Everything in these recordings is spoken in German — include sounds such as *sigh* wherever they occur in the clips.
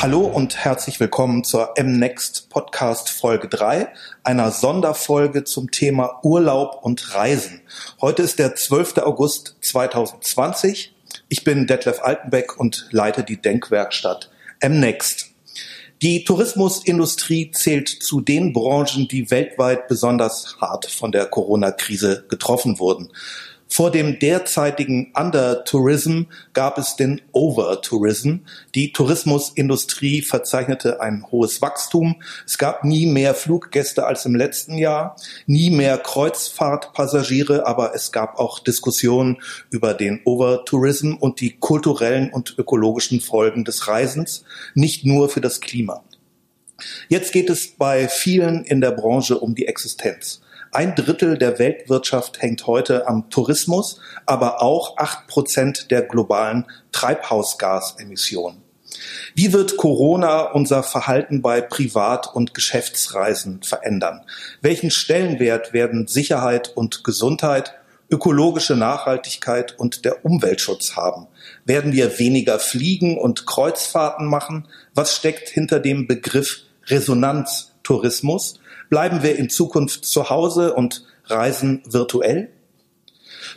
Hallo und herzlich willkommen zur MNext Podcast Folge 3, einer Sonderfolge zum Thema Urlaub und Reisen. Heute ist der 12. August 2020. Ich bin Detlef Altenbeck und leite die Denkwerkstatt MNext. Die Tourismusindustrie zählt zu den Branchen, die weltweit besonders hart von der Corona-Krise getroffen wurden. Vor dem derzeitigen Undertourism gab es den Overtourism. Die Tourismusindustrie verzeichnete ein hohes Wachstum. Es gab nie mehr Fluggäste als im letzten Jahr, nie mehr Kreuzfahrtpassagiere, aber es gab auch Diskussionen über den Overtourism und die kulturellen und ökologischen Folgen des Reisens, nicht nur für das Klima. Jetzt geht es bei vielen in der Branche um die Existenz. Ein Drittel der Weltwirtschaft hängt heute am Tourismus, aber auch acht Prozent der globalen Treibhausgasemissionen. Wie wird Corona unser Verhalten bei Privat- und Geschäftsreisen verändern? Welchen Stellenwert werden Sicherheit und Gesundheit, ökologische Nachhaltigkeit und der Umweltschutz haben? Werden wir weniger fliegen und Kreuzfahrten machen? Was steckt hinter dem Begriff Resonanztourismus? Bleiben wir in Zukunft zu Hause und reisen virtuell?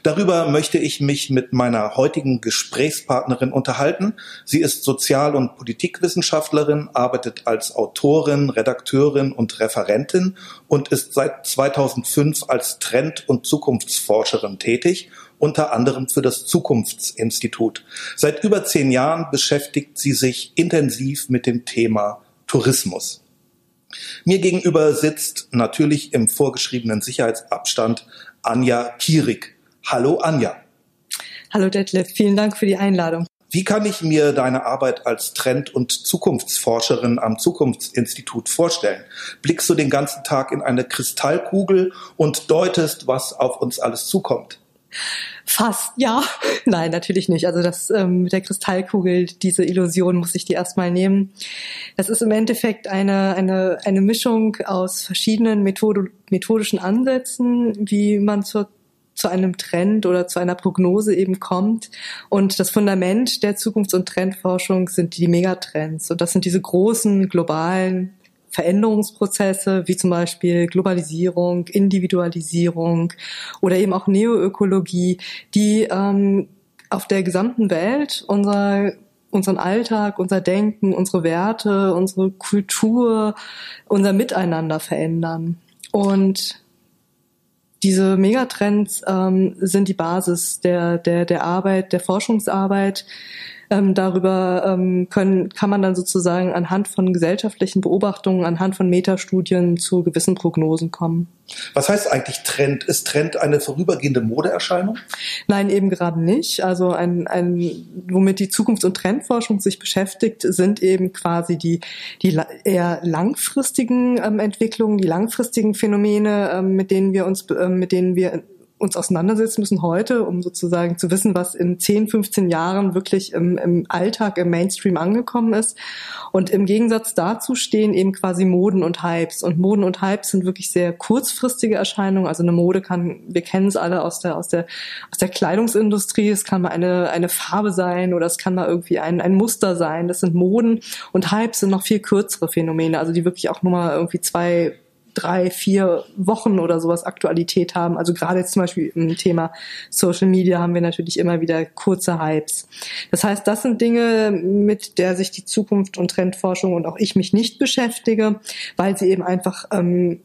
Darüber möchte ich mich mit meiner heutigen Gesprächspartnerin unterhalten. Sie ist Sozial- und Politikwissenschaftlerin, arbeitet als Autorin, Redakteurin und Referentin und ist seit 2005 als Trend- und Zukunftsforscherin tätig, unter anderem für das Zukunftsinstitut. Seit über zehn Jahren beschäftigt sie sich intensiv mit dem Thema Tourismus. Mir gegenüber sitzt natürlich im vorgeschriebenen Sicherheitsabstand Anja Kierig. Hallo Anja. Hallo Detlef, vielen Dank für die Einladung. Wie kann ich mir deine Arbeit als Trend- und Zukunftsforscherin am Zukunftsinstitut vorstellen? Blickst du den ganzen Tag in eine Kristallkugel und deutest, was auf uns alles zukommt? Fast, ja. *laughs* Nein, natürlich nicht. Also das ähm, mit der Kristallkugel, diese Illusion muss ich dir erstmal nehmen. Das ist im Endeffekt eine, eine, eine Mischung aus verschiedenen Methode, methodischen Ansätzen, wie man zur zu einem Trend oder zu einer Prognose eben kommt. Und das Fundament der Zukunfts- und Trendforschung sind die Megatrends. Und das sind diese großen globalen Veränderungsprozesse wie zum Beispiel Globalisierung, Individualisierung oder eben auch Neoökologie, die ähm, auf der gesamten Welt unser unseren Alltag, unser Denken, unsere Werte, unsere Kultur, unser Miteinander verändern. Und diese Megatrends ähm, sind die Basis der, der, der Arbeit, der Forschungsarbeit, ähm, darüber ähm, können, kann man dann sozusagen anhand von gesellschaftlichen Beobachtungen, anhand von Metastudien zu gewissen Prognosen kommen. Was heißt eigentlich Trend? Ist Trend eine vorübergehende Modeerscheinung? Nein, eben gerade nicht. Also ein, ein womit die Zukunfts- und Trendforschung sich beschäftigt, sind eben quasi die, die eher langfristigen ähm, Entwicklungen, die langfristigen Phänomene, ähm, mit denen wir uns, ähm, mit denen wir uns auseinandersetzen müssen heute, um sozusagen zu wissen, was in 10, 15 Jahren wirklich im, im Alltag, im Mainstream angekommen ist. Und im Gegensatz dazu stehen eben quasi Moden und Hypes. Und Moden und Hypes sind wirklich sehr kurzfristige Erscheinungen. Also eine Mode kann, wir kennen es alle aus der, aus der, aus der Kleidungsindustrie. Es kann mal eine, eine Farbe sein oder es kann mal irgendwie ein, ein Muster sein. Das sind Moden. Und Hypes sind noch viel kürzere Phänomene, also die wirklich auch nur mal irgendwie zwei, drei, vier Wochen oder sowas Aktualität haben. Also gerade jetzt zum Beispiel im Thema Social Media haben wir natürlich immer wieder kurze Hypes. Das heißt, das sind Dinge, mit der sich die Zukunft und Trendforschung und auch ich mich nicht beschäftige, weil sie eben einfach ähm,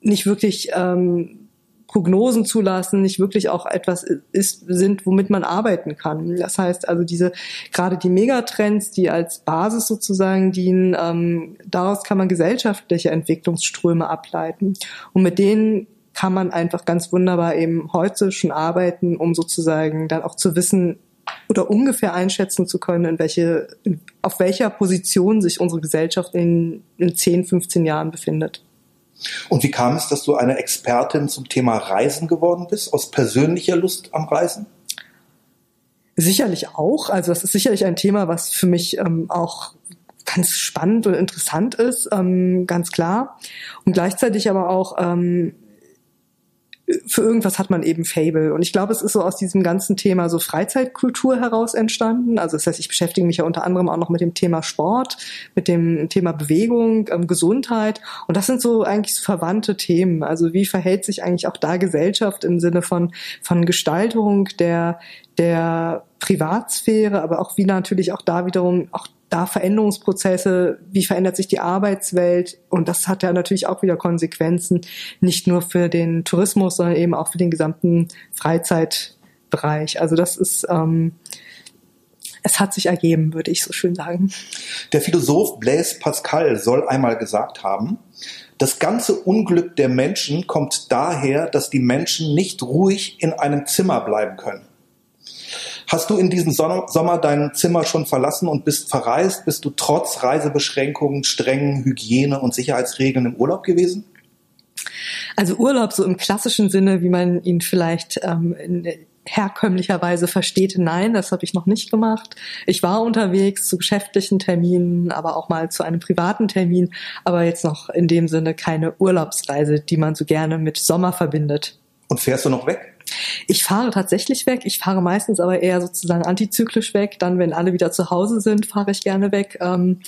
nicht wirklich ähm, Prognosen zulassen, nicht wirklich auch etwas ist, sind, womit man arbeiten kann. Das heißt also diese, gerade die Megatrends, die als Basis sozusagen dienen, ähm, daraus kann man gesellschaftliche Entwicklungsströme ableiten. Und mit denen kann man einfach ganz wunderbar eben heute schon arbeiten, um sozusagen dann auch zu wissen, oder ungefähr einschätzen zu können, in welche, auf welcher Position sich unsere Gesellschaft in, in 10, 15 Jahren befindet. Und wie kam es, dass du eine Expertin zum Thema Reisen geworden bist, aus persönlicher Lust am Reisen? Sicherlich auch. Also das ist sicherlich ein Thema, was für mich ähm, auch ganz spannend und interessant ist, ähm, ganz klar. Und gleichzeitig aber auch ähm, für irgendwas hat man eben Fable. Und ich glaube, es ist so aus diesem ganzen Thema so Freizeitkultur heraus entstanden. Also das heißt, ich beschäftige mich ja unter anderem auch noch mit dem Thema Sport, mit dem Thema Bewegung, ähm, Gesundheit. Und das sind so eigentlich so verwandte Themen. Also wie verhält sich eigentlich auch da Gesellschaft im Sinne von, von Gestaltung der, der Privatsphäre, aber auch wie natürlich auch da wiederum auch da Veränderungsprozesse, wie verändert sich die Arbeitswelt und das hat ja natürlich auch wieder Konsequenzen, nicht nur für den Tourismus, sondern eben auch für den gesamten Freizeitbereich. Also das ist, ähm, es hat sich ergeben, würde ich so schön sagen. Der Philosoph Blaise Pascal soll einmal gesagt haben, das ganze Unglück der Menschen kommt daher, dass die Menschen nicht ruhig in einem Zimmer bleiben können. Hast du in diesem Sommer dein Zimmer schon verlassen und bist verreist? Bist du trotz Reisebeschränkungen, strengen Hygiene- und Sicherheitsregeln im Urlaub gewesen? Also Urlaub so im klassischen Sinne, wie man ihn vielleicht ähm, herkömmlicherweise versteht, nein, das habe ich noch nicht gemacht. Ich war unterwegs zu geschäftlichen Terminen, aber auch mal zu einem privaten Termin, aber jetzt noch in dem Sinne keine Urlaubsreise, die man so gerne mit Sommer verbindet. Und fährst du noch weg? Ich fahre tatsächlich weg. Ich fahre meistens aber eher sozusagen antizyklisch weg. Dann, wenn alle wieder zu Hause sind, fahre ich gerne weg. Ähm,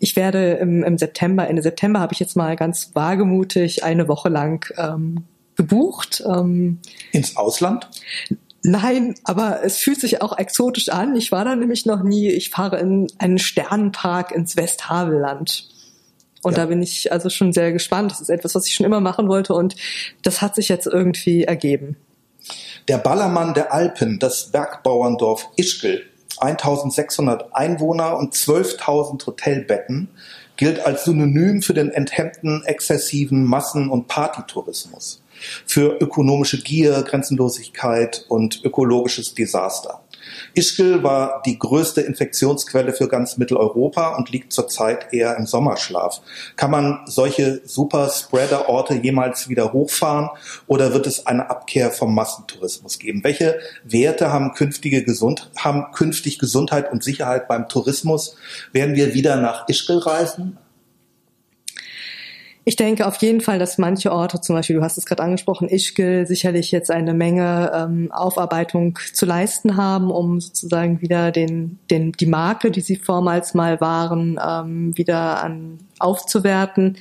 ich werde im, im September, Ende September habe ich jetzt mal ganz wagemutig eine Woche lang ähm, gebucht. Ähm, Ins Ausland? Nein, aber es fühlt sich auch exotisch an. Ich war da nämlich noch nie. Ich fahre in einen Sternenpark ins Westhavelland. Und ja. da bin ich also schon sehr gespannt. Das ist etwas, was ich schon immer machen wollte und das hat sich jetzt irgendwie ergeben. Der Ballermann der Alpen, das Bergbauerndorf Ischgl, 1600 Einwohner und 12.000 Hotelbetten, gilt als Synonym für den enthemmten, exzessiven Massen- und Partytourismus, für ökonomische Gier, Grenzenlosigkeit und ökologisches Desaster. Ischgl war die größte Infektionsquelle für ganz Mitteleuropa und liegt zurzeit eher im Sommerschlaf. Kann man solche Superspreader-Orte jemals wieder hochfahren oder wird es eine Abkehr vom Massentourismus geben? Welche Werte haben künftige Gesund haben künftig Gesundheit und Sicherheit beim Tourismus? Werden wir wieder nach Ischgl reisen? Ich denke auf jeden Fall, dass manche Orte, zum Beispiel, du hast es gerade angesprochen, Ischgl, sicherlich jetzt eine Menge ähm, Aufarbeitung zu leisten haben, um sozusagen wieder den, den, die Marke, die sie vormals mal waren, ähm, wieder an, aufzuwerten.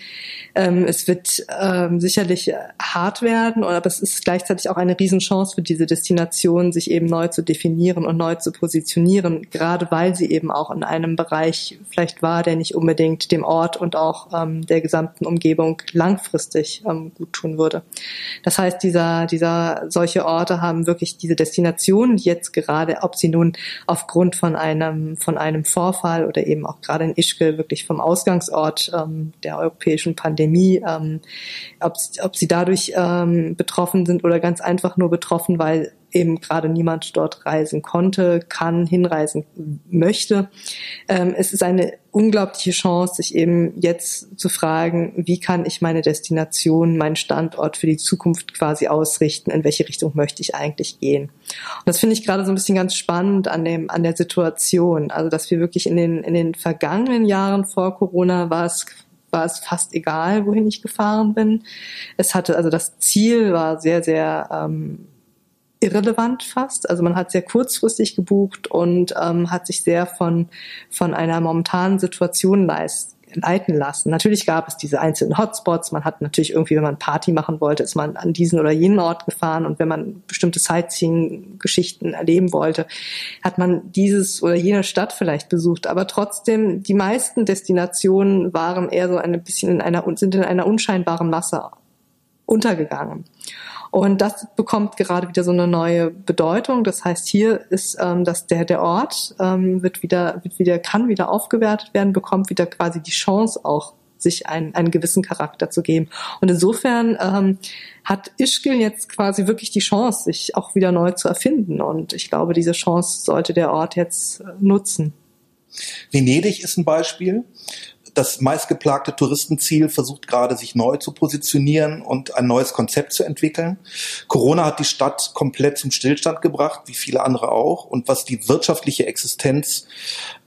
Ähm, es wird ähm, sicherlich hart werden, aber es ist gleichzeitig auch eine Riesenchance für diese Destination, sich eben neu zu definieren und neu zu positionieren, gerade weil sie eben auch in einem Bereich vielleicht war, der nicht unbedingt dem Ort und auch ähm, der gesamten Umgebung langfristig ähm, gut tun würde. Das heißt, dieser, dieser, solche Orte haben wirklich diese Destinationen, jetzt gerade, ob sie nun aufgrund von einem, von einem Vorfall oder eben auch gerade in Ischgl wirklich vom Ausgangsort ähm, der europäischen Pandemie, ähm, ob, ob sie dadurch ähm, betroffen sind oder ganz einfach nur betroffen, weil eben gerade niemand dort reisen konnte, kann, hinreisen möchte. Ähm, es ist eine unglaubliche Chance, sich eben jetzt zu fragen, wie kann ich meine Destination, meinen Standort für die Zukunft quasi ausrichten, in welche Richtung möchte ich eigentlich gehen. Und das finde ich gerade so ein bisschen ganz spannend an dem, an der Situation. Also, dass wir wirklich in den, in den vergangenen Jahren vor Corona war es war es fast egal, wohin ich gefahren bin. Es hatte, also das Ziel war sehr, sehr ähm, irrelevant fast. Also man hat sehr kurzfristig gebucht und ähm, hat sich sehr von, von einer momentanen Situation leist, leiten lassen. Natürlich gab es diese einzelnen Hotspots. Man hat natürlich irgendwie, wenn man Party machen wollte, ist man an diesen oder jenen Ort gefahren und wenn man bestimmte Sightseeing-Geschichten erleben wollte, hat man dieses oder jene Stadt vielleicht besucht. Aber trotzdem, die meisten Destinationen waren eher so ein bisschen in einer, sind in einer unscheinbaren Masse untergegangen. Und das bekommt gerade wieder so eine neue Bedeutung. Das heißt, hier ist, ähm, dass der, der Ort ähm, wird wieder, wird wieder, kann wieder aufgewertet werden, bekommt wieder quasi die Chance auch sich einen, einen gewissen Charakter zu geben. Und insofern ähm, hat Ischgl jetzt quasi wirklich die Chance, sich auch wieder neu zu erfinden. Und ich glaube, diese Chance sollte der Ort jetzt nutzen. Venedig ist ein Beispiel das meistgeplagte Touristenziel versucht gerade sich neu zu positionieren und ein neues Konzept zu entwickeln. Corona hat die Stadt komplett zum Stillstand gebracht, wie viele andere auch. Und was die wirtschaftliche Existenz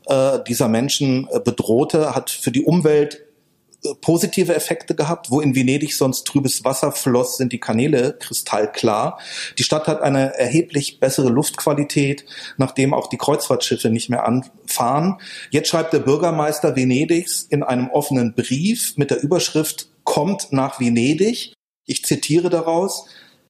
äh, dieser Menschen äh, bedrohte, hat für die Umwelt positive Effekte gehabt. Wo in Venedig sonst trübes Wasser floss, sind die Kanäle kristallklar. Die Stadt hat eine erheblich bessere Luftqualität, nachdem auch die Kreuzfahrtschiffe nicht mehr anfahren. Jetzt schreibt der Bürgermeister Venedigs in einem offenen Brief mit der Überschrift Kommt nach Venedig. Ich zitiere daraus.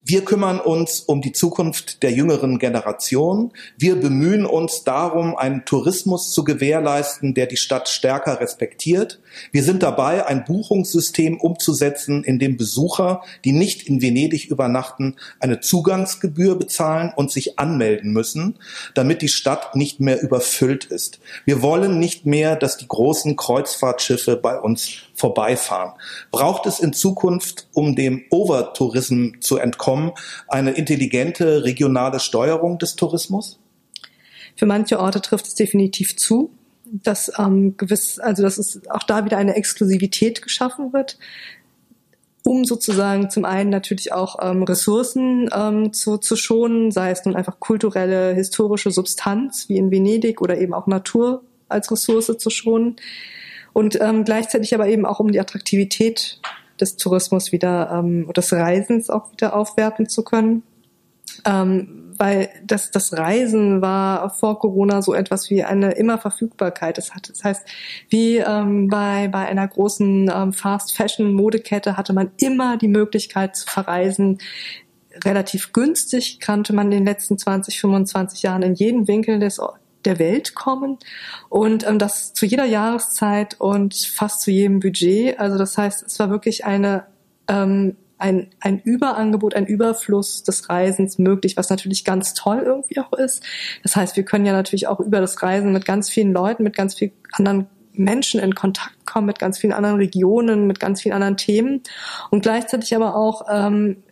Wir kümmern uns um die Zukunft der jüngeren Generation. Wir bemühen uns darum, einen Tourismus zu gewährleisten, der die Stadt stärker respektiert. Wir sind dabei, ein Buchungssystem umzusetzen, in dem Besucher, die nicht in Venedig übernachten, eine Zugangsgebühr bezahlen und sich anmelden müssen, damit die Stadt nicht mehr überfüllt ist. Wir wollen nicht mehr, dass die großen Kreuzfahrtschiffe bei uns vorbeifahren. Braucht es in Zukunft, um dem Overtourism zu entkommen, eine intelligente regionale Steuerung des Tourismus? Für manche Orte trifft es definitiv zu, dass ähm, gewiss, also dass es auch da wieder eine Exklusivität geschaffen wird, um sozusagen zum einen natürlich auch ähm, Ressourcen ähm, zu, zu schonen, sei es nun einfach kulturelle, historische Substanz wie in Venedig oder eben auch Natur als Ressource zu schonen und ähm, gleichzeitig aber eben auch um die Attraktivität des Tourismus wieder, ähm, des Reisens auch wieder aufwerten zu können. Ähm, weil das, das Reisen war vor Corona so etwas wie eine immer Verfügbarkeit. Das, hat, das heißt, wie ähm, bei, bei einer großen ähm, Fast-Fashion-Modekette hatte man immer die Möglichkeit zu verreisen. Relativ günstig kannte man in den letzten 20, 25 Jahren in jeden Winkel des, der Welt kommen und ähm, das zu jeder Jahreszeit und fast zu jedem Budget. Also das heißt, es war wirklich eine ähm, ein, ein Überangebot, ein Überfluss des Reisens möglich, was natürlich ganz toll irgendwie auch ist. Das heißt, wir können ja natürlich auch über das Reisen mit ganz vielen Leuten, mit ganz vielen anderen Menschen in Kontakt kommen, mit ganz vielen anderen Regionen, mit ganz vielen anderen Themen und gleichzeitig aber auch ähm,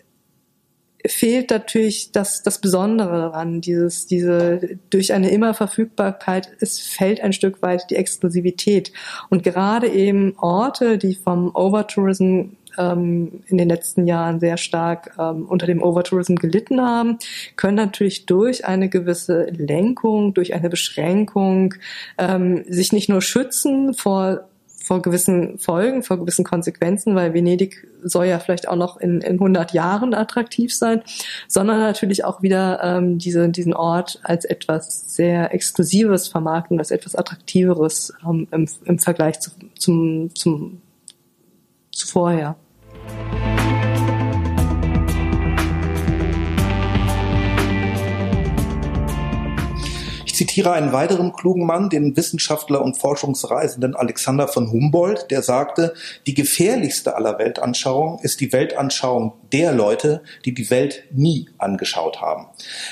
fehlt natürlich das, das Besondere daran, dieses, diese, durch eine Immerverfügbarkeit, es fällt ein Stück weit die Exklusivität. Und gerade eben Orte, die vom Overtourism ähm, in den letzten Jahren sehr stark ähm, unter dem Overtourism gelitten haben, können natürlich durch eine gewisse Lenkung, durch eine Beschränkung ähm, sich nicht nur schützen vor vor gewissen Folgen, vor gewissen Konsequenzen, weil Venedig soll ja vielleicht auch noch in, in 100 Jahren attraktiv sein, sondern natürlich auch wieder ähm, diese, diesen Ort als etwas sehr Exklusives vermarkten, als etwas Attraktiveres ähm, im, im Vergleich zu, zum, zum, zu vorher. Ich zitiere einen weiteren klugen Mann, den Wissenschaftler und Forschungsreisenden Alexander von Humboldt, der sagte, die gefährlichste aller Weltanschauungen ist die Weltanschauung der Leute, die die Welt nie angeschaut haben.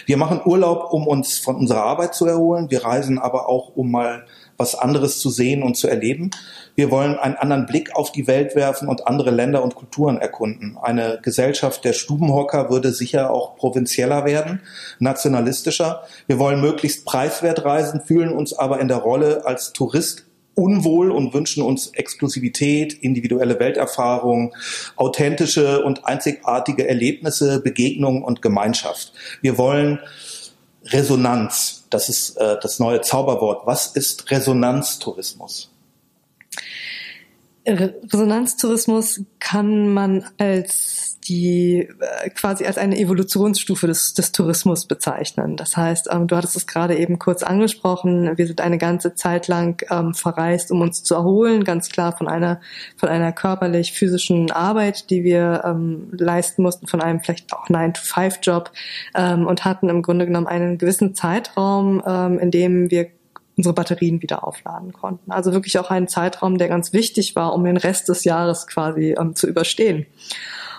Wir machen Urlaub, um uns von unserer Arbeit zu erholen. Wir reisen aber auch, um mal was anderes zu sehen und zu erleben. Wir wollen einen anderen Blick auf die Welt werfen und andere Länder und Kulturen erkunden. Eine Gesellschaft der Stubenhocker würde sicher auch provinzieller werden, nationalistischer. Wir wollen möglichst preiswert reisen, fühlen uns aber in der Rolle als Tourist unwohl und wünschen uns Exklusivität, individuelle Welterfahrung, authentische und einzigartige Erlebnisse, Begegnungen und Gemeinschaft. Wir wollen Resonanz. Das ist äh, das neue Zauberwort. Was ist Resonanztourismus? Resonanztourismus kann man als die äh, quasi als eine Evolutionsstufe des, des Tourismus bezeichnen. Das heißt, ähm, du hattest es gerade eben kurz angesprochen, wir sind eine ganze Zeit lang ähm, verreist, um uns zu erholen, ganz klar von einer von einer körperlich physischen Arbeit, die wir ähm, leisten mussten, von einem vielleicht auch 9-to-5-Job ähm, und hatten im Grunde genommen einen gewissen Zeitraum, ähm, in dem wir unsere Batterien wieder aufladen konnten. Also wirklich auch einen Zeitraum, der ganz wichtig war, um den Rest des Jahres quasi ähm, zu überstehen.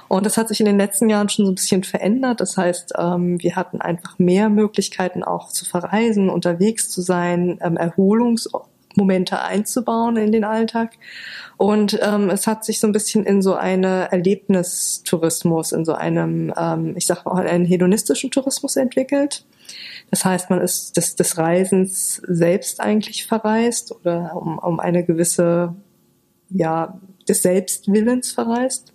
Und das hat sich in den letzten Jahren schon so ein bisschen verändert. Das heißt, ähm, wir hatten einfach mehr Möglichkeiten auch zu verreisen, unterwegs zu sein, ähm, Erholungsmomente einzubauen in den Alltag. Und ähm, es hat sich so ein bisschen in so eine Erlebnistourismus, in so einem, ähm, ich sag mal, einen hedonistischen Tourismus entwickelt. Das heißt, man ist des, des Reisens selbst eigentlich verreist oder um, um eine gewisse, ja, des Selbstwillens verreist.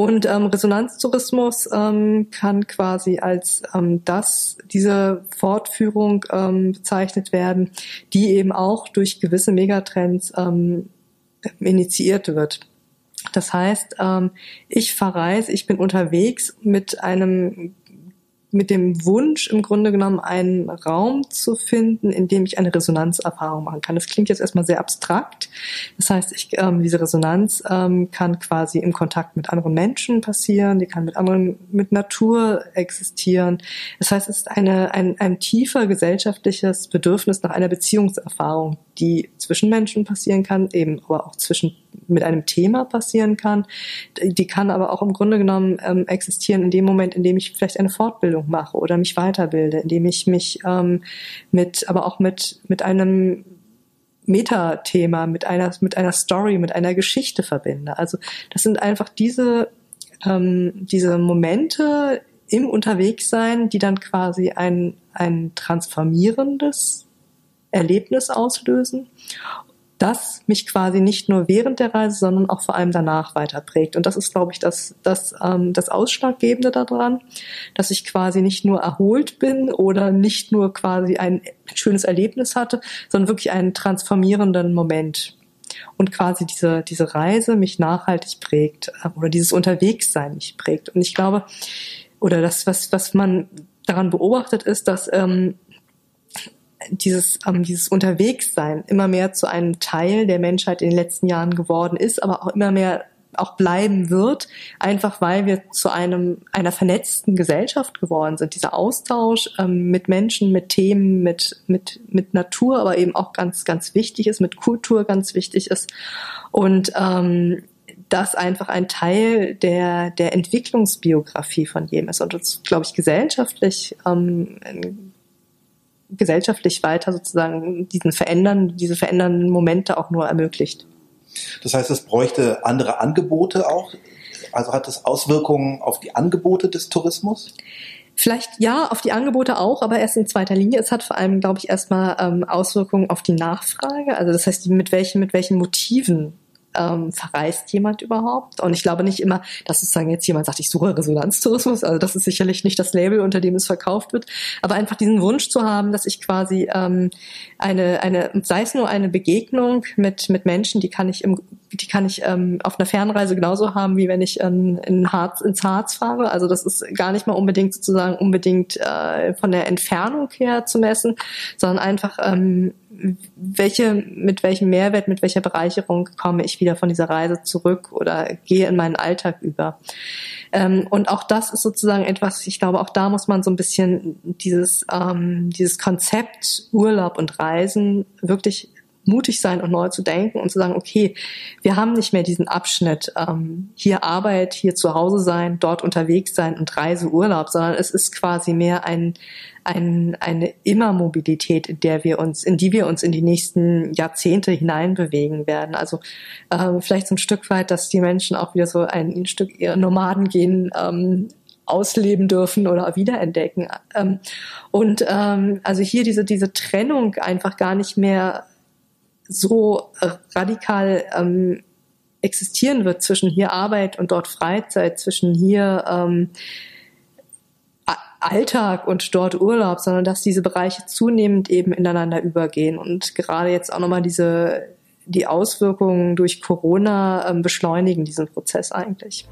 Und ähm, Resonanztourismus ähm, kann quasi als ähm, das, diese Fortführung ähm, bezeichnet werden, die eben auch durch gewisse Megatrends ähm, initiiert wird. Das heißt, ähm, ich verreise, ich bin unterwegs mit einem mit dem Wunsch, im Grunde genommen einen Raum zu finden, in dem ich eine Resonanzerfahrung machen kann. Das klingt jetzt erstmal sehr abstrakt. Das heißt, ich, ähm, diese Resonanz ähm, kann quasi im Kontakt mit anderen Menschen passieren, die kann mit anderen, mit Natur existieren. Das heißt, es ist eine, ein, ein tiefer gesellschaftliches Bedürfnis nach einer Beziehungserfahrung, die zwischen Menschen passieren kann, eben aber auch zwischen mit einem Thema passieren kann. Die kann aber auch im Grunde genommen ähm, existieren in dem Moment, in dem ich vielleicht eine Fortbildung mache oder mich weiterbilde, in dem ich mich ähm, mit, aber auch mit, mit einem Metathema, mit einer, mit einer Story, mit einer Geschichte verbinde. Also das sind einfach diese, ähm, diese Momente im Unterwegssein, die dann quasi ein, ein transformierendes Erlebnis auslösen das mich quasi nicht nur während der Reise, sondern auch vor allem danach weiterprägt. Und das ist, glaube ich, das, das, ähm, das Ausschlaggebende daran, dass ich quasi nicht nur erholt bin oder nicht nur quasi ein schönes Erlebnis hatte, sondern wirklich einen transformierenden Moment. Und quasi diese, diese Reise mich nachhaltig prägt äh, oder dieses Unterwegssein mich prägt. Und ich glaube, oder das, was, was man daran beobachtet, ist, dass ähm, dieses, ähm, dieses Unterwegssein immer mehr zu einem Teil der Menschheit in den letzten Jahren geworden ist, aber auch immer mehr auch bleiben wird, einfach weil wir zu einem einer vernetzten Gesellschaft geworden sind. Dieser Austausch ähm, mit Menschen, mit Themen, mit mit mit Natur, aber eben auch ganz ganz wichtig ist, mit Kultur ganz wichtig ist und ähm, das einfach ein Teil der der Entwicklungsbiografie von jedem ist und uns, glaube ich, gesellschaftlich ähm, gesellschaftlich weiter sozusagen diesen verändern, diese verändernden Momente auch nur ermöglicht. Das heißt, es bräuchte andere Angebote auch? Also hat es Auswirkungen auf die Angebote des Tourismus? Vielleicht ja, auf die Angebote auch, aber erst in zweiter Linie. Es hat vor allem, glaube ich, erstmal ähm, Auswirkungen auf die Nachfrage. Also das heißt, mit welchen, mit welchen Motiven ähm, verreist jemand überhaupt? Und ich glaube nicht immer, dass sozusagen jetzt jemand sagt, ich suche Resonanztourismus. Also das ist sicherlich nicht das Label, unter dem es verkauft wird. Aber einfach diesen Wunsch zu haben, dass ich quasi ähm, eine, eine, sei es nur eine Begegnung mit, mit Menschen, die kann ich im die kann ich ähm, auf einer Fernreise genauso haben, wie wenn ich ähm, in Harz, ins Harz fahre. Also das ist gar nicht mal unbedingt sozusagen unbedingt äh, von der Entfernung her zu messen, sondern einfach ähm, welche, mit welchem Mehrwert, mit welcher Bereicherung komme ich wieder von dieser Reise zurück oder gehe in meinen Alltag über. Ähm, und auch das ist sozusagen etwas, ich glaube, auch da muss man so ein bisschen dieses, ähm, dieses Konzept Urlaub und Reisen wirklich mutig sein und neu zu denken und zu sagen, okay, wir haben nicht mehr diesen Abschnitt, ähm, hier Arbeit, hier zu Hause sein, dort unterwegs sein und Reiseurlaub, sondern es ist quasi mehr ein, ein, eine Immermobilität, in der wir uns, in die wir uns in die nächsten Jahrzehnte hineinbewegen werden. Also ähm, vielleicht so ein Stück weit, dass die Menschen auch wieder so ein, ein Stück ihr Nomadengehen ähm, ausleben dürfen oder wiederentdecken. Ähm, und ähm, also hier diese, diese Trennung einfach gar nicht mehr so radikal ähm, existieren wird zwischen hier Arbeit und dort Freizeit, zwischen hier ähm, Alltag und dort Urlaub, sondern dass diese Bereiche zunehmend eben ineinander übergehen und gerade jetzt auch nochmal diese die Auswirkungen durch Corona ähm, beschleunigen diesen Prozess eigentlich.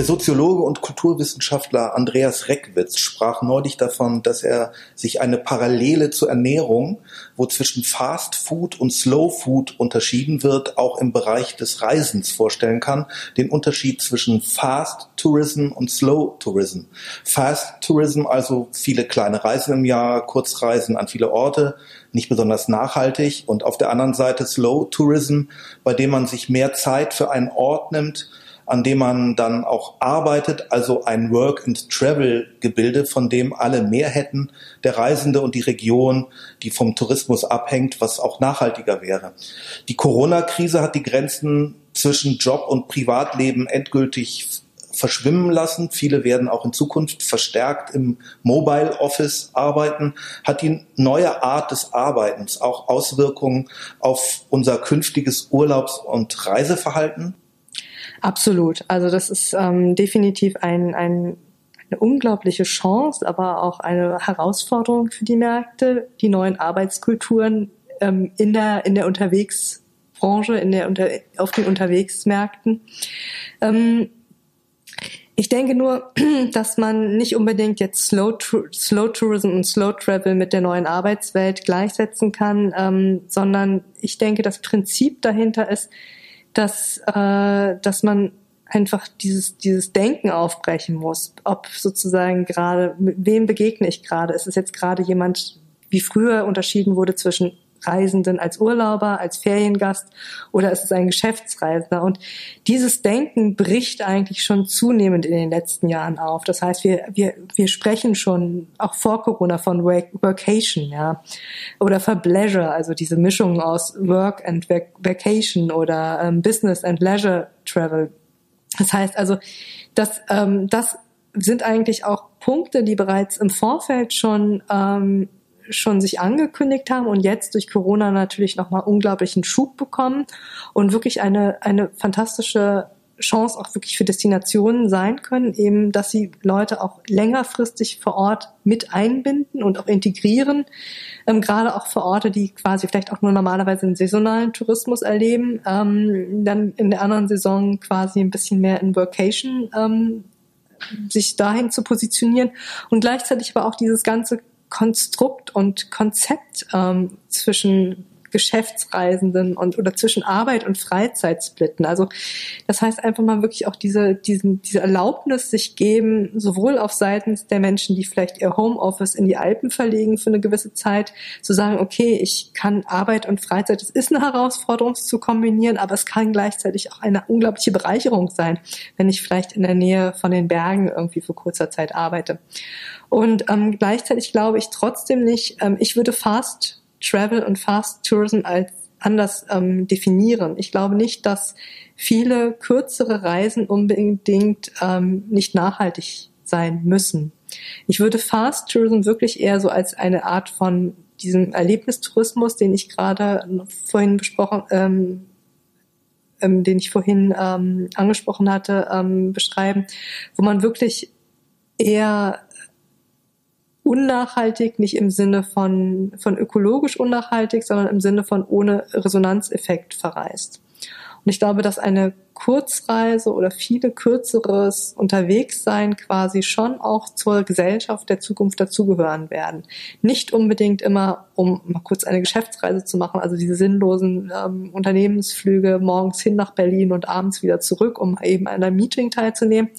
Der Soziologe und Kulturwissenschaftler Andreas Reckwitz sprach neulich davon, dass er sich eine Parallele zur Ernährung, wo zwischen Fast Food und Slow Food unterschieden wird, auch im Bereich des Reisens vorstellen kann, den Unterschied zwischen Fast Tourism und Slow Tourism. Fast Tourism, also viele kleine Reisen im Jahr, Kurzreisen an viele Orte, nicht besonders nachhaltig und auf der anderen Seite Slow Tourism, bei dem man sich mehr Zeit für einen Ort nimmt, an dem man dann auch arbeitet, also ein Work-and-Travel-Gebilde, von dem alle mehr hätten, der Reisende und die Region, die vom Tourismus abhängt, was auch nachhaltiger wäre. Die Corona-Krise hat die Grenzen zwischen Job und Privatleben endgültig verschwimmen lassen. Viele werden auch in Zukunft verstärkt im Mobile Office arbeiten. Hat die neue Art des Arbeitens auch Auswirkungen auf unser künftiges Urlaubs- und Reiseverhalten? Absolut. Also das ist ähm, definitiv ein, ein eine unglaubliche Chance, aber auch eine Herausforderung für die Märkte, die neuen Arbeitskulturen ähm, in der in der Unterwegsbranche, in der unter, auf den Unterwegsmärkten. Ähm, ich denke nur, *clears throat* dass man nicht unbedingt jetzt Slow, Slow Tourism und Slow Travel mit der neuen Arbeitswelt gleichsetzen kann, ähm, sondern ich denke, das Prinzip dahinter ist, dass, äh, dass man einfach dieses, dieses Denken aufbrechen muss. Ob sozusagen gerade, wem begegne ich gerade? Ist es jetzt gerade jemand, wie früher unterschieden wurde zwischen Reisenden als Urlauber, als Feriengast oder ist es ein Geschäftsreisender? Und dieses Denken bricht eigentlich schon zunehmend in den letzten Jahren auf. Das heißt, wir, wir, wir sprechen schon auch vor Corona von Workation, ja, oder for Pleasure, also diese Mischung aus Work and Vacation oder ähm, Business and Leisure Travel. Das heißt also, dass ähm, das sind eigentlich auch Punkte, die bereits im Vorfeld schon ähm, schon sich angekündigt haben und jetzt durch Corona natürlich nochmal unglaublichen Schub bekommen und wirklich eine, eine fantastische Chance auch wirklich für Destinationen sein können, eben, dass sie Leute auch längerfristig vor Ort mit einbinden und auch integrieren, ähm, gerade auch für Orte, die quasi vielleicht auch nur normalerweise einen saisonalen Tourismus erleben, ähm, dann in der anderen Saison quasi ein bisschen mehr in Workation ähm, sich dahin zu positionieren und gleichzeitig aber auch dieses ganze Konstrukt und Konzept ähm, zwischen Geschäftsreisenden und oder zwischen Arbeit und Freizeit splitten. Also das heißt einfach mal wirklich auch diese, diesen, diese Erlaubnis sich geben, sowohl auf Seiten der Menschen, die vielleicht ihr Homeoffice in die Alpen verlegen für eine gewisse Zeit, zu sagen, okay, ich kann Arbeit und Freizeit, es ist eine Herausforderung zu kombinieren, aber es kann gleichzeitig auch eine unglaubliche Bereicherung sein, wenn ich vielleicht in der Nähe von den Bergen irgendwie für kurzer Zeit arbeite. Und ähm, gleichzeitig glaube ich trotzdem nicht, ähm, ich würde Fast Travel und Fast Tourism als anders ähm, definieren. Ich glaube nicht, dass viele kürzere Reisen unbedingt ähm, nicht nachhaltig sein müssen. Ich würde Fast Tourism wirklich eher so als eine Art von diesem Erlebnistourismus, den ich gerade vorhin besprochen, ähm, ähm, den ich vorhin ähm, angesprochen hatte, ähm, beschreiben, wo man wirklich eher unnachhaltig, nicht im Sinne von, von ökologisch unnachhaltig, sondern im Sinne von ohne Resonanzeffekt verreist. Und ich glaube, dass eine Kurzreise oder viele kürzeres Unterwegssein quasi schon auch zur Gesellschaft der Zukunft dazugehören werden. Nicht unbedingt immer, um mal kurz eine Geschäftsreise zu machen, also diese sinnlosen ähm, Unternehmensflüge morgens hin nach Berlin und abends wieder zurück, um eben an einem Meeting teilzunehmen,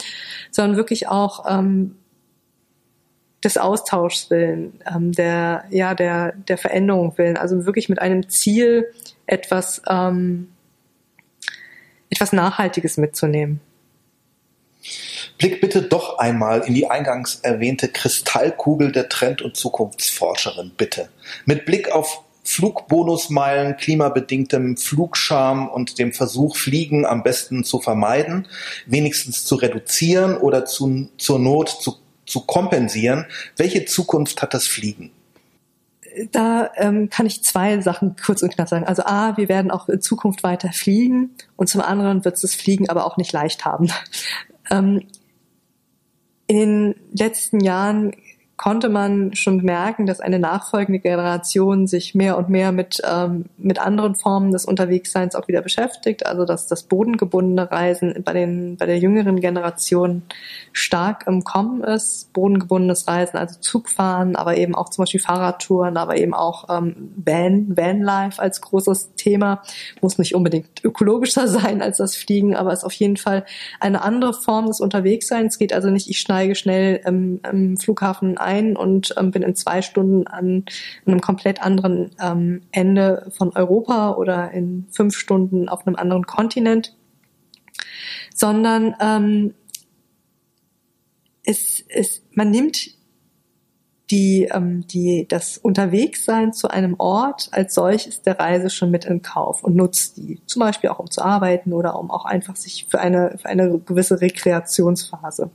sondern wirklich auch ähm, des Austauschs willen, ähm, der, ja, der, der Veränderung willen, also wirklich mit einem Ziel etwas, ähm, etwas Nachhaltiges mitzunehmen. Blick bitte doch einmal in die eingangs erwähnte Kristallkugel der Trend- und Zukunftsforscherin, bitte. Mit Blick auf Flugbonusmeilen, klimabedingtem Flugscham und dem Versuch, Fliegen am besten zu vermeiden, wenigstens zu reduzieren oder zu, zur Not zu zu kompensieren. Welche Zukunft hat das Fliegen? Da ähm, kann ich zwei Sachen kurz und knapp sagen. Also A, wir werden auch in Zukunft weiter fliegen und zum anderen wird es das Fliegen aber auch nicht leicht haben. Ähm, in den letzten Jahren konnte man schon bemerken, dass eine nachfolgende Generation sich mehr und mehr mit, ähm, mit anderen Formen des Unterwegsseins auch wieder beschäftigt. Also dass das bodengebundene Reisen bei, den, bei der jüngeren Generation stark im Kommen ist. Bodengebundenes Reisen, also Zugfahren, aber eben auch zum Beispiel Fahrradtouren, aber eben auch ähm, Van, Vanlife als großes Thema. Muss nicht unbedingt ökologischer *laughs* sein als das Fliegen, aber ist auf jeden Fall eine andere Form des Unterwegsseins. Geht also nicht, ich schneige schnell im, im Flughafen ein ein und ähm, bin in zwei Stunden an einem komplett anderen ähm, Ende von Europa oder in fünf Stunden auf einem anderen Kontinent, sondern ähm, es, es, man nimmt die, ähm, die, das Unterwegssein zu einem Ort als solches der Reise schon mit in Kauf und nutzt die. Zum Beispiel auch um zu arbeiten oder um auch einfach sich für eine, für eine gewisse Rekreationsphase.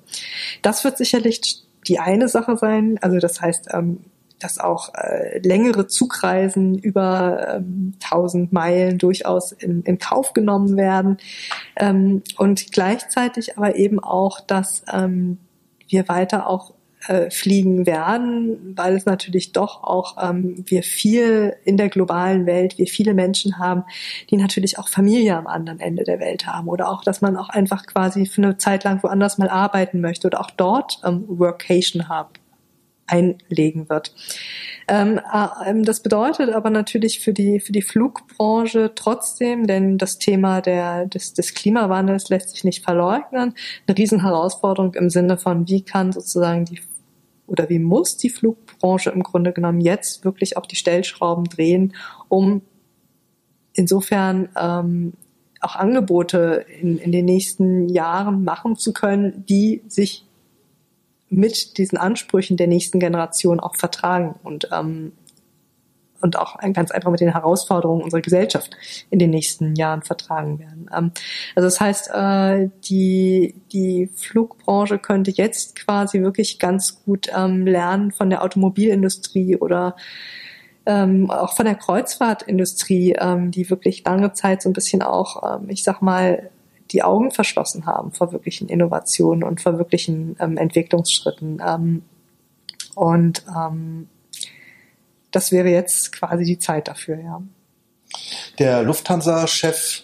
Das wird sicherlich die eine Sache sein. Also das heißt, ähm, dass auch äh, längere Zugreisen über ähm, 1000 Meilen durchaus in, in Kauf genommen werden ähm, und gleichzeitig aber eben auch, dass ähm, wir weiter auch äh, fliegen werden, weil es natürlich doch auch ähm, wir viel in der globalen Welt, wir viele Menschen haben, die natürlich auch Familie am anderen Ende der Welt haben oder auch, dass man auch einfach quasi für eine Zeit lang woanders mal arbeiten möchte oder auch dort ähm, Workation haben einlegen wird. Ähm, äh, das bedeutet aber natürlich für die, für die Flugbranche trotzdem, denn das Thema der, des, des Klimawandels lässt sich nicht verleugnen, eine Riesenherausforderung im Sinne von, wie kann sozusagen die oder wie muss die Flugbranche im Grunde genommen jetzt wirklich auch die Stellschrauben drehen, um insofern ähm, auch Angebote in, in den nächsten Jahren machen zu können, die sich mit diesen Ansprüchen der nächsten Generation auch vertragen? Und ähm, und auch ganz einfach mit den Herausforderungen unserer Gesellschaft in den nächsten Jahren vertragen werden. Ähm, also das heißt, äh, die, die Flugbranche könnte jetzt quasi wirklich ganz gut ähm, lernen von der Automobilindustrie oder ähm, auch von der Kreuzfahrtindustrie, die wirklich lange Zeit so ein bisschen auch, ich sag mal, die Augen verschlossen haben vor wirklichen Innovationen und vor wirklichen Entwicklungsschritten. Und das wäre jetzt quasi die Zeit dafür, ja. Der Lufthansa-Chef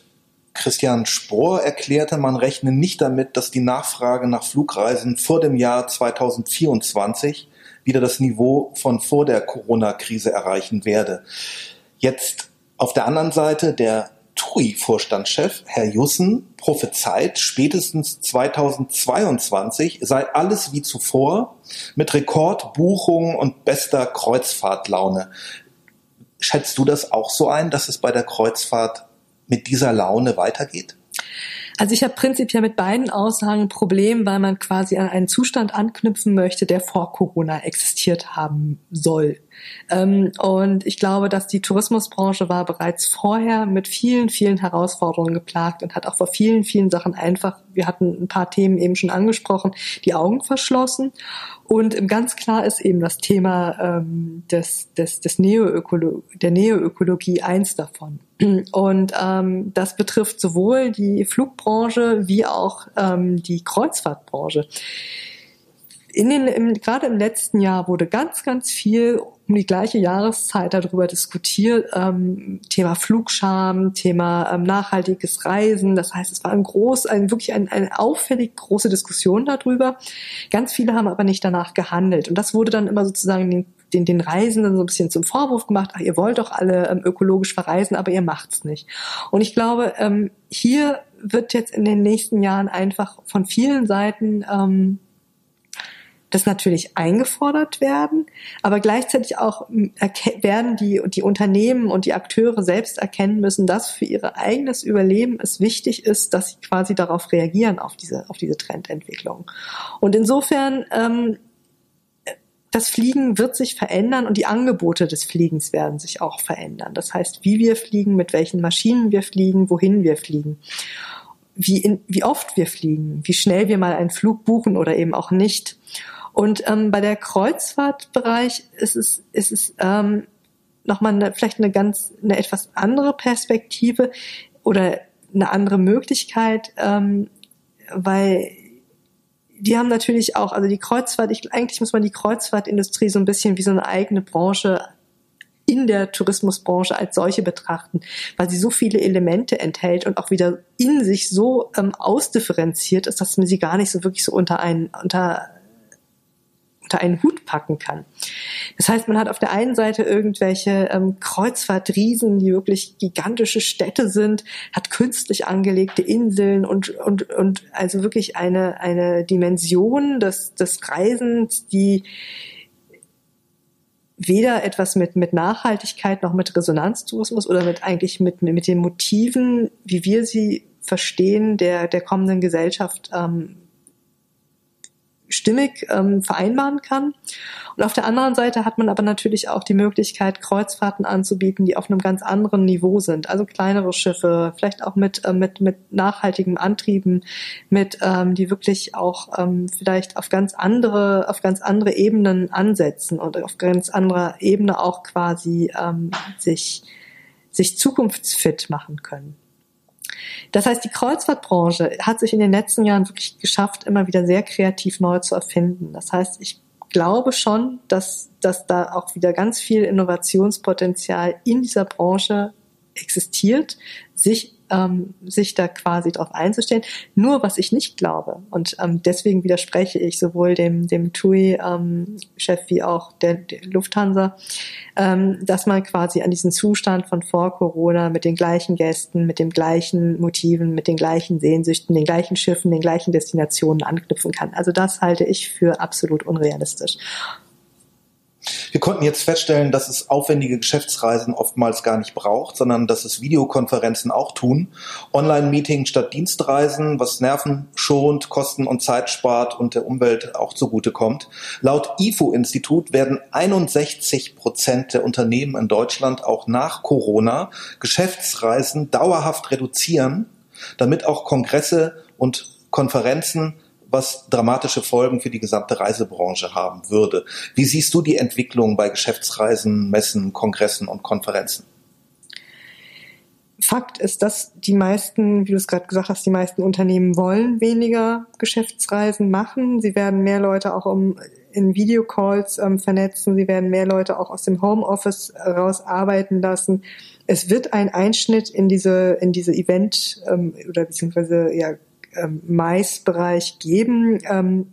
Christian Spohr erklärte, man rechne nicht damit, dass die Nachfrage nach Flugreisen vor dem Jahr 2024 wieder das Niveau von vor der Corona-Krise erreichen werde. Jetzt auf der anderen Seite der TUI-Vorstandschef Herr Jussen prophezeit, spätestens 2022 sei alles wie zuvor mit Rekordbuchungen und bester Kreuzfahrtlaune. Schätzt du das auch so ein, dass es bei der Kreuzfahrt mit dieser Laune weitergeht? Also ich habe prinzipiell mit beiden Aussagen ein Problem, weil man quasi an einen Zustand anknüpfen möchte, der vor Corona existiert haben soll. Ähm, und ich glaube, dass die Tourismusbranche war bereits vorher mit vielen, vielen Herausforderungen geplagt und hat auch vor vielen, vielen Sachen einfach, wir hatten ein paar Themen eben schon angesprochen, die Augen verschlossen. Und ganz klar ist eben das Thema ähm, des, des, des Neoökolo der Neoökologie eins davon. Und ähm, das betrifft sowohl die Flugbranche wie auch ähm, die Kreuzfahrtbranche in den, im, gerade im letzten Jahr wurde ganz, ganz viel um die gleiche Jahreszeit darüber diskutiert. Ähm, Thema Flugscham, Thema ähm, nachhaltiges Reisen. Das heißt, es war ein groß, ein, wirklich ein, eine auffällig große Diskussion darüber. Ganz viele haben aber nicht danach gehandelt. Und das wurde dann immer sozusagen den, den, den Reisenden so ein bisschen zum Vorwurf gemacht. Ach, ihr wollt doch alle ähm, ökologisch verreisen, aber ihr macht's nicht. Und ich glaube, ähm, hier wird jetzt in den nächsten Jahren einfach von vielen Seiten ähm, das natürlich eingefordert werden, aber gleichzeitig auch werden die, die Unternehmen und die Akteure selbst erkennen müssen, dass für ihr eigenes Überleben es wichtig ist, dass sie quasi darauf reagieren, auf diese, auf diese Trendentwicklung. Und insofern, ähm, das Fliegen wird sich verändern und die Angebote des Fliegens werden sich auch verändern. Das heißt, wie wir fliegen, mit welchen Maschinen wir fliegen, wohin wir fliegen wie, in, wie oft wir fliegen, wie schnell wir mal einen Flug buchen oder eben auch nicht. Und ähm, bei der Kreuzfahrtbereich ist es, ist es ähm, nochmal eine, vielleicht eine ganz, eine etwas andere Perspektive oder eine andere Möglichkeit, ähm, weil die haben natürlich auch, also die Kreuzfahrt, ich, eigentlich muss man die Kreuzfahrtindustrie so ein bisschen wie so eine eigene Branche in der Tourismusbranche als solche betrachten, weil sie so viele Elemente enthält und auch wieder in sich so ähm, ausdifferenziert ist, dass man sie gar nicht so wirklich so unter einen, unter unter einen Hut packen kann. Das heißt, man hat auf der einen Seite irgendwelche ähm, Kreuzfahrtriesen, die wirklich gigantische Städte sind, hat künstlich angelegte Inseln und, und, und also wirklich eine, eine Dimension des, des Reisens, die weder etwas mit, mit Nachhaltigkeit noch mit Resonanztourismus oder mit eigentlich mit, mit den Motiven, wie wir sie verstehen, der, der kommenden Gesellschaft ähm, stimmig ähm, vereinbaren kann. Und auf der anderen Seite hat man aber natürlich auch die Möglichkeit, Kreuzfahrten anzubieten, die auf einem ganz anderen Niveau sind. Also kleinere Schiffe, vielleicht auch mit, äh, mit, mit nachhaltigen Antrieben, mit, ähm, die wirklich auch ähm, vielleicht auf ganz andere, auf ganz andere Ebenen ansetzen und auf ganz anderer Ebene auch quasi ähm, sich, sich zukunftsfit machen können. Das heißt, die Kreuzfahrtbranche hat sich in den letzten Jahren wirklich geschafft, immer wieder sehr kreativ neu zu erfinden. Das heißt, ich glaube schon, dass, dass da auch wieder ganz viel Innovationspotenzial in dieser Branche existiert, sich ähm, sich da quasi darauf einzustellen. Nur was ich nicht glaube und ähm, deswegen widerspreche ich sowohl dem dem TUI-Chef ähm, wie auch der, der Lufthansa, ähm, dass man quasi an diesen Zustand von vor Corona mit den gleichen Gästen, mit den gleichen Motiven, mit den gleichen Sehnsüchten, den gleichen Schiffen, den gleichen Destinationen anknüpfen kann. Also das halte ich für absolut unrealistisch. Wir konnten jetzt feststellen, dass es aufwendige Geschäftsreisen oftmals gar nicht braucht, sondern dass es Videokonferenzen auch tun. Online-Meeting statt Dienstreisen, was Nerven schont, Kosten und Zeit spart und der Umwelt auch zugutekommt. Laut IFO-Institut werden 61 Prozent der Unternehmen in Deutschland auch nach Corona Geschäftsreisen dauerhaft reduzieren, damit auch Kongresse und Konferenzen was dramatische Folgen für die gesamte Reisebranche haben würde. Wie siehst du die Entwicklung bei Geschäftsreisen, Messen, Kongressen und Konferenzen? Fakt ist, dass die meisten, wie du es gerade gesagt hast, die meisten Unternehmen wollen weniger Geschäftsreisen machen. Sie werden mehr Leute auch um, in Videocalls ähm, vernetzen. Sie werden mehr Leute auch aus dem Homeoffice raus arbeiten lassen. Es wird ein Einschnitt in diese, in diese Event ähm, oder beziehungsweise ja, Maisbereich geben. Ähm,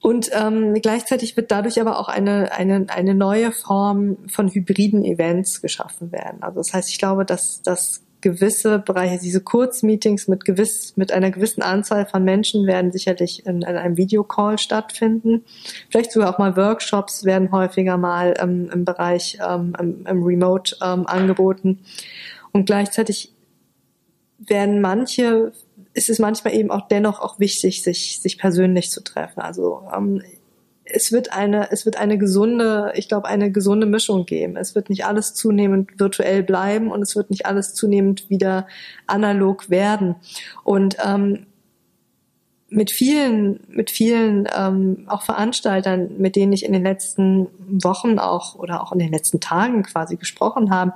und ähm, gleichzeitig wird dadurch aber auch eine, eine, eine neue Form von hybriden Events geschaffen werden. Also das heißt, ich glaube, dass, dass gewisse Bereiche, diese Kurzmeetings mit gewiss, mit einer gewissen Anzahl von Menschen werden sicherlich in, in einem Videocall stattfinden. Vielleicht sogar auch mal Workshops werden häufiger mal ähm, im Bereich ähm, im, im Remote ähm, angeboten. Und gleichzeitig werden manche, ist es manchmal eben auch dennoch auch wichtig, sich, sich persönlich zu treffen. Also ähm, es wird eine, es wird eine gesunde, ich glaube, eine gesunde Mischung geben. Es wird nicht alles zunehmend virtuell bleiben und es wird nicht alles zunehmend wieder analog werden. Und ähm, mit vielen, mit vielen ähm, auch Veranstaltern, mit denen ich in den letzten Wochen auch oder auch in den letzten Tagen quasi gesprochen habe,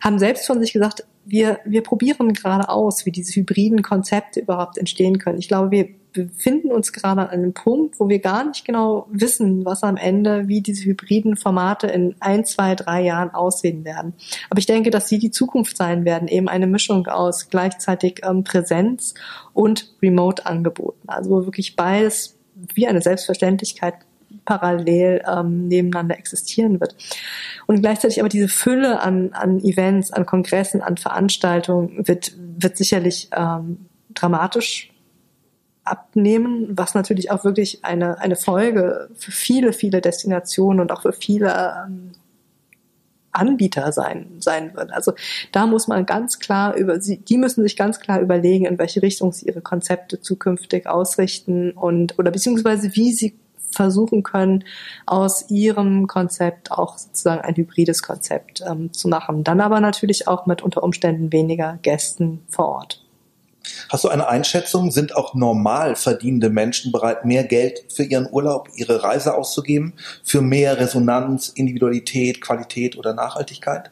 haben selbst von sich gesagt, wir, wir probieren gerade aus, wie diese hybriden Konzepte überhaupt entstehen können. Ich glaube, wir befinden uns gerade an einem Punkt, wo wir gar nicht genau wissen, was am Ende, wie diese hybriden Formate in ein, zwei, drei Jahren aussehen werden. Aber ich denke, dass sie die Zukunft sein werden, eben eine Mischung aus gleichzeitig ähm, Präsenz und Remote-Angeboten. Also wo wirklich beides wie eine Selbstverständlichkeit parallel ähm, nebeneinander existieren wird. Und gleichzeitig aber diese Fülle an, an Events, an Kongressen, an Veranstaltungen wird, wird sicherlich ähm, dramatisch abnehmen, was natürlich auch wirklich eine, eine Folge für viele, viele Destinationen und auch für viele ähm, Anbieter sein, sein wird. Also da muss man ganz klar über, sie, die müssen sich ganz klar überlegen, in welche Richtung sie ihre Konzepte zukünftig ausrichten und, oder beziehungsweise wie sie versuchen können, aus ihrem Konzept auch sozusagen ein hybrides Konzept ähm, zu machen. Dann aber natürlich auch mit unter Umständen weniger Gästen vor Ort. Hast du eine Einschätzung? Sind auch normal verdienende Menschen bereit, mehr Geld für ihren Urlaub, ihre Reise auszugeben, für mehr Resonanz, Individualität, Qualität oder Nachhaltigkeit?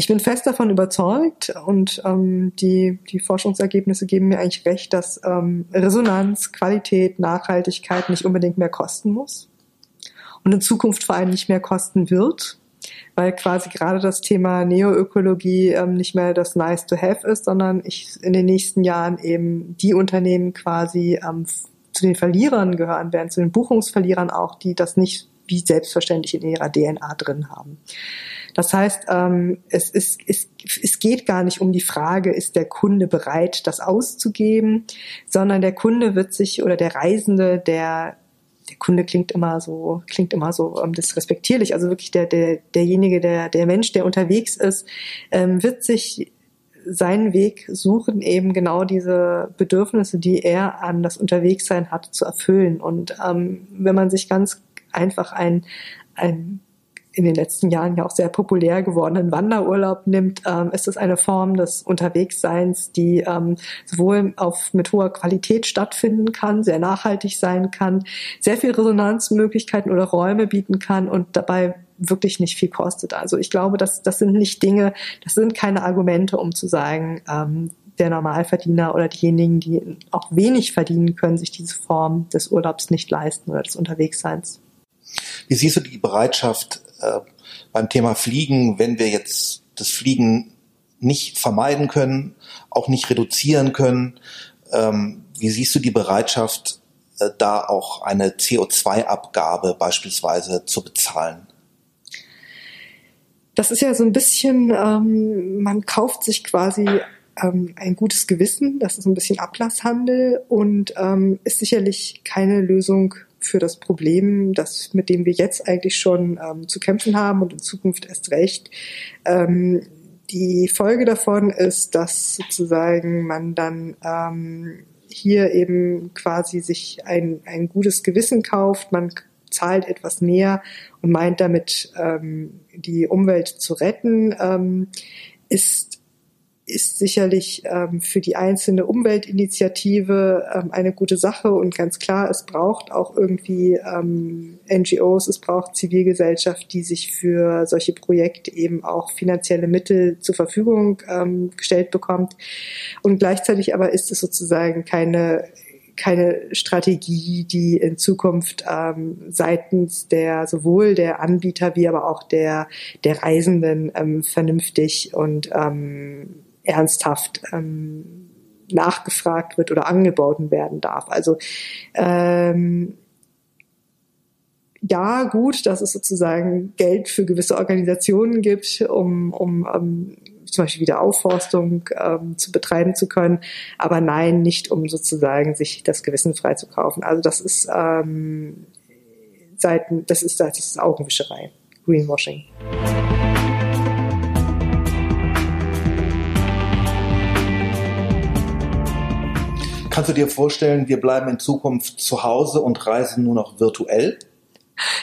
Ich bin fest davon überzeugt und ähm, die, die Forschungsergebnisse geben mir eigentlich recht, dass ähm, Resonanz, Qualität, Nachhaltigkeit nicht unbedingt mehr kosten muss und in Zukunft vor allem nicht mehr kosten wird, weil quasi gerade das Thema Neoökologie ähm, nicht mehr das Nice to Have ist, sondern ich in den nächsten Jahren eben die Unternehmen quasi ähm, zu den Verlierern gehören werden, zu den Buchungsverlierern auch, die das nicht wie selbstverständlich in ihrer DNA drin haben. Das heißt, ähm, es, ist, es, es geht gar nicht um die Frage, ist der Kunde bereit, das auszugeben, sondern der Kunde wird sich oder der Reisende, der der Kunde klingt immer so, klingt immer so ähm, disrespektierlich. Also wirklich der, der, derjenige, der, der Mensch, der unterwegs ist, ähm, wird sich seinen Weg suchen, eben genau diese Bedürfnisse, die er an das Unterwegssein hat, zu erfüllen. Und ähm, wenn man sich ganz einfach ein, ein in den letzten Jahren ja auch sehr populär gewordenen Wanderurlaub nimmt, ähm, ist es eine Form des Unterwegsseins, die ähm, sowohl auf mit hoher Qualität stattfinden kann, sehr nachhaltig sein kann, sehr viel Resonanzmöglichkeiten oder Räume bieten kann und dabei wirklich nicht viel kostet. Also ich glaube, das, das sind nicht Dinge, das sind keine Argumente, um zu sagen, ähm, der Normalverdiener oder diejenigen, die auch wenig verdienen, können sich diese Form des Urlaubs nicht leisten oder des Unterwegsseins. Wie siehst du die Bereitschaft äh, beim Thema Fliegen, wenn wir jetzt das Fliegen nicht vermeiden können, auch nicht reduzieren können? Ähm, wie siehst du die Bereitschaft, äh, da auch eine CO2-Abgabe beispielsweise zu bezahlen? Das ist ja so ein bisschen, ähm, man kauft sich quasi ähm, ein gutes Gewissen, das ist ein bisschen Ablasshandel und ähm, ist sicherlich keine Lösung für das Problem, das, mit dem wir jetzt eigentlich schon ähm, zu kämpfen haben und in Zukunft erst recht. Ähm, die Folge davon ist, dass sozusagen man dann ähm, hier eben quasi sich ein, ein gutes Gewissen kauft, man zahlt etwas mehr und meint damit ähm, die Umwelt zu retten, ähm, ist ist sicherlich ähm, für die einzelne Umweltinitiative ähm, eine gute Sache und ganz klar, es braucht auch irgendwie ähm, NGOs, es braucht Zivilgesellschaft, die sich für solche Projekte eben auch finanzielle Mittel zur Verfügung ähm, gestellt bekommt. Und gleichzeitig aber ist es sozusagen keine keine Strategie, die in Zukunft ähm, seitens der sowohl der Anbieter wie aber auch der der Reisenden ähm, vernünftig und ähm, ernsthaft ähm, nachgefragt wird oder angeboten werden darf. Also ähm, ja, gut, dass es sozusagen Geld für gewisse Organisationen gibt, um, um, um ähm, zum Beispiel wieder Aufforstung ähm, zu betreiben zu können, aber nein, nicht um sozusagen sich das Gewissen frei zu kaufen. Also das ist ähm, Seiten, das ist das ist Augenwischerei, Greenwashing. Kannst du dir vorstellen, wir bleiben in Zukunft zu Hause und reisen nur noch virtuell?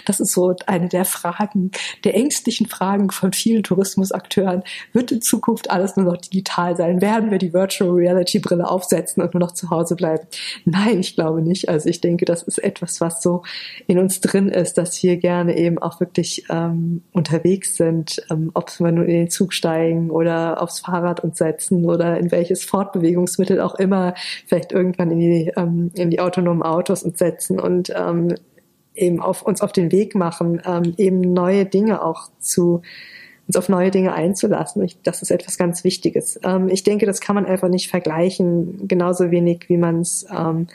Das ist so eine der Fragen, der ängstlichen Fragen von vielen Tourismusakteuren. Wird in Zukunft alles nur noch digital sein? Werden wir die Virtual Reality Brille aufsetzen und nur noch zu Hause bleiben? Nein, ich glaube nicht. Also ich denke, das ist etwas, was so in uns drin ist, dass wir gerne eben auch wirklich ähm, unterwegs sind, ähm, ob wir nun in den Zug steigen oder aufs Fahrrad uns setzen oder in welches Fortbewegungsmittel auch immer, vielleicht irgendwann in die, ähm, in die autonomen Autos uns setzen und ähm, eben auf uns auf den Weg machen, ähm, eben neue Dinge auch zu uns auf neue Dinge einzulassen. Ich, das ist etwas ganz Wichtiges. Ähm, ich denke, das kann man einfach nicht vergleichen, genauso wenig wie man es, ähm,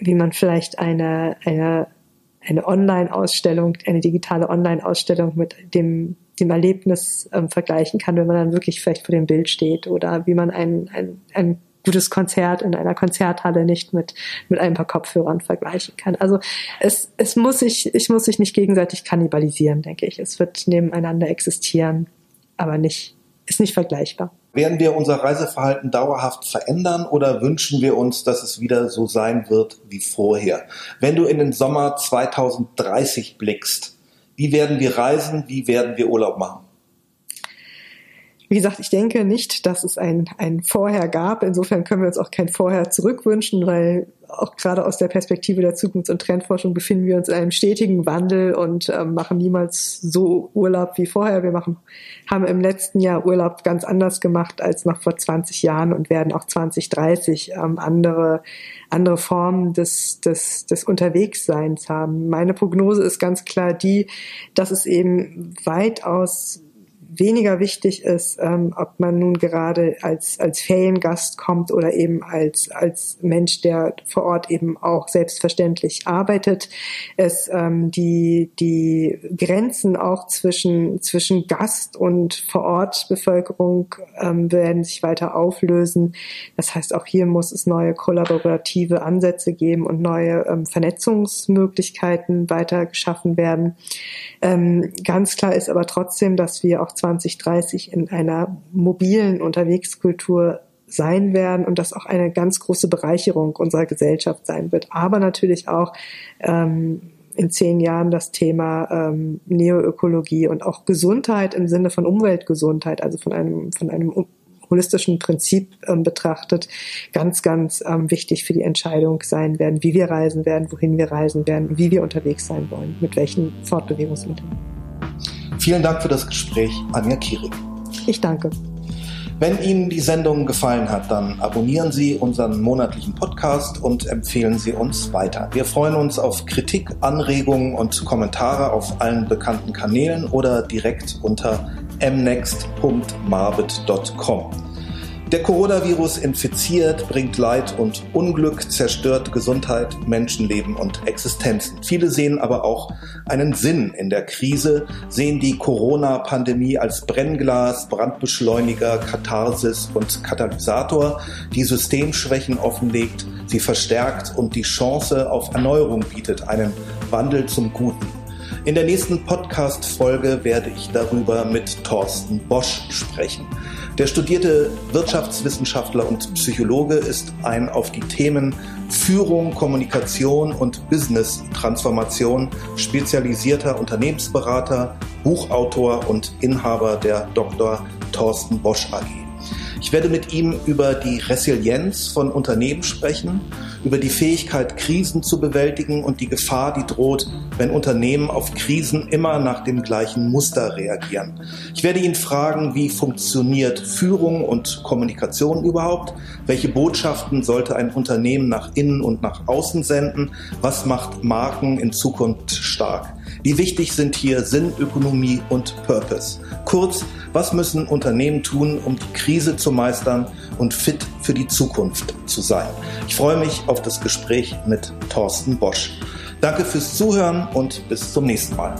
wie man vielleicht eine eine eine Online-Ausstellung, eine digitale Online-Ausstellung mit dem dem Erlebnis ähm, vergleichen kann, wenn man dann wirklich vielleicht vor dem Bild steht oder wie man ein, ein, ein gutes Konzert in einer Konzerthalle nicht mit, mit ein paar Kopfhörern vergleichen kann. Also es, es muss sich, ich muss sich nicht gegenseitig kannibalisieren, denke ich. Es wird nebeneinander existieren, aber nicht, ist nicht vergleichbar. Werden wir unser Reiseverhalten dauerhaft verändern oder wünschen wir uns, dass es wieder so sein wird wie vorher? Wenn du in den Sommer 2030 blickst, wie werden wir reisen? Wie werden wir Urlaub machen? Wie gesagt, ich denke nicht, dass es ein, ein Vorher gab. Insofern können wir uns auch kein Vorher zurückwünschen, weil auch gerade aus der Perspektive der Zukunfts- und Trendforschung befinden wir uns in einem stetigen Wandel und ähm, machen niemals so Urlaub wie vorher. Wir machen, haben im letzten Jahr Urlaub ganz anders gemacht als noch vor 20 Jahren und werden auch 2030 ähm, andere, andere Formen des, des, des Unterwegsseins haben. Meine Prognose ist ganz klar die, dass es eben weitaus weniger wichtig ist, ähm, ob man nun gerade als, als Feriengast kommt oder eben als, als Mensch, der vor Ort eben auch selbstverständlich arbeitet. Es, ähm, die, die Grenzen auch zwischen, zwischen Gast und vor Ort Bevölkerung ähm, werden sich weiter auflösen. Das heißt, auch hier muss es neue kollaborative Ansätze geben und neue ähm, Vernetzungsmöglichkeiten weiter geschaffen werden. Ähm, ganz klar ist aber trotzdem, dass wir auch 2030 in einer mobilen Unterwegskultur sein werden und das auch eine ganz große Bereicherung unserer Gesellschaft sein wird. Aber natürlich auch ähm, in zehn Jahren das Thema ähm, Neoökologie und auch Gesundheit im Sinne von Umweltgesundheit, also von einem, von einem holistischen Prinzip ähm, betrachtet, ganz, ganz ähm, wichtig für die Entscheidung sein werden, wie wir reisen werden, wohin wir reisen werden, wie wir unterwegs sein wollen, mit welchen Fortbewegungsmitteln. Vielen Dank für das Gespräch, Anja Kierig. Ich danke. Wenn Ihnen die Sendung gefallen hat, dann abonnieren Sie unseren monatlichen Podcast und empfehlen Sie uns weiter. Wir freuen uns auf Kritik, Anregungen und Kommentare auf allen bekannten Kanälen oder direkt unter mnext.marbit.com. Der Coronavirus infiziert, bringt Leid und Unglück, zerstört Gesundheit, Menschenleben und Existenzen. Viele sehen aber auch einen Sinn in der Krise, sehen die Corona-Pandemie als Brennglas, Brandbeschleuniger, Katharsis und Katalysator, die Systemschwächen offenlegt, sie verstärkt und die Chance auf Erneuerung bietet, einen Wandel zum Guten. In der nächsten Podcast-Folge werde ich darüber mit Thorsten Bosch sprechen. Der studierte Wirtschaftswissenschaftler und Psychologe ist ein auf die Themen Führung, Kommunikation und Business-Transformation spezialisierter Unternehmensberater, Buchautor und Inhaber der Dr. Thorsten Bosch AG. Ich werde mit ihm über die Resilienz von Unternehmen sprechen, über die Fähigkeit, Krisen zu bewältigen und die Gefahr, die droht, wenn Unternehmen auf Krisen immer nach dem gleichen Muster reagieren. Ich werde ihn fragen, wie funktioniert Führung und Kommunikation überhaupt? Welche Botschaften sollte ein Unternehmen nach innen und nach außen senden? Was macht Marken in Zukunft stark? Wie wichtig sind hier Sinn, Ökonomie und Purpose? Kurz, was müssen Unternehmen tun, um die Krise zu meistern und fit für die Zukunft zu sein? Ich freue mich auf das Gespräch mit Thorsten Bosch. Danke fürs Zuhören und bis zum nächsten Mal.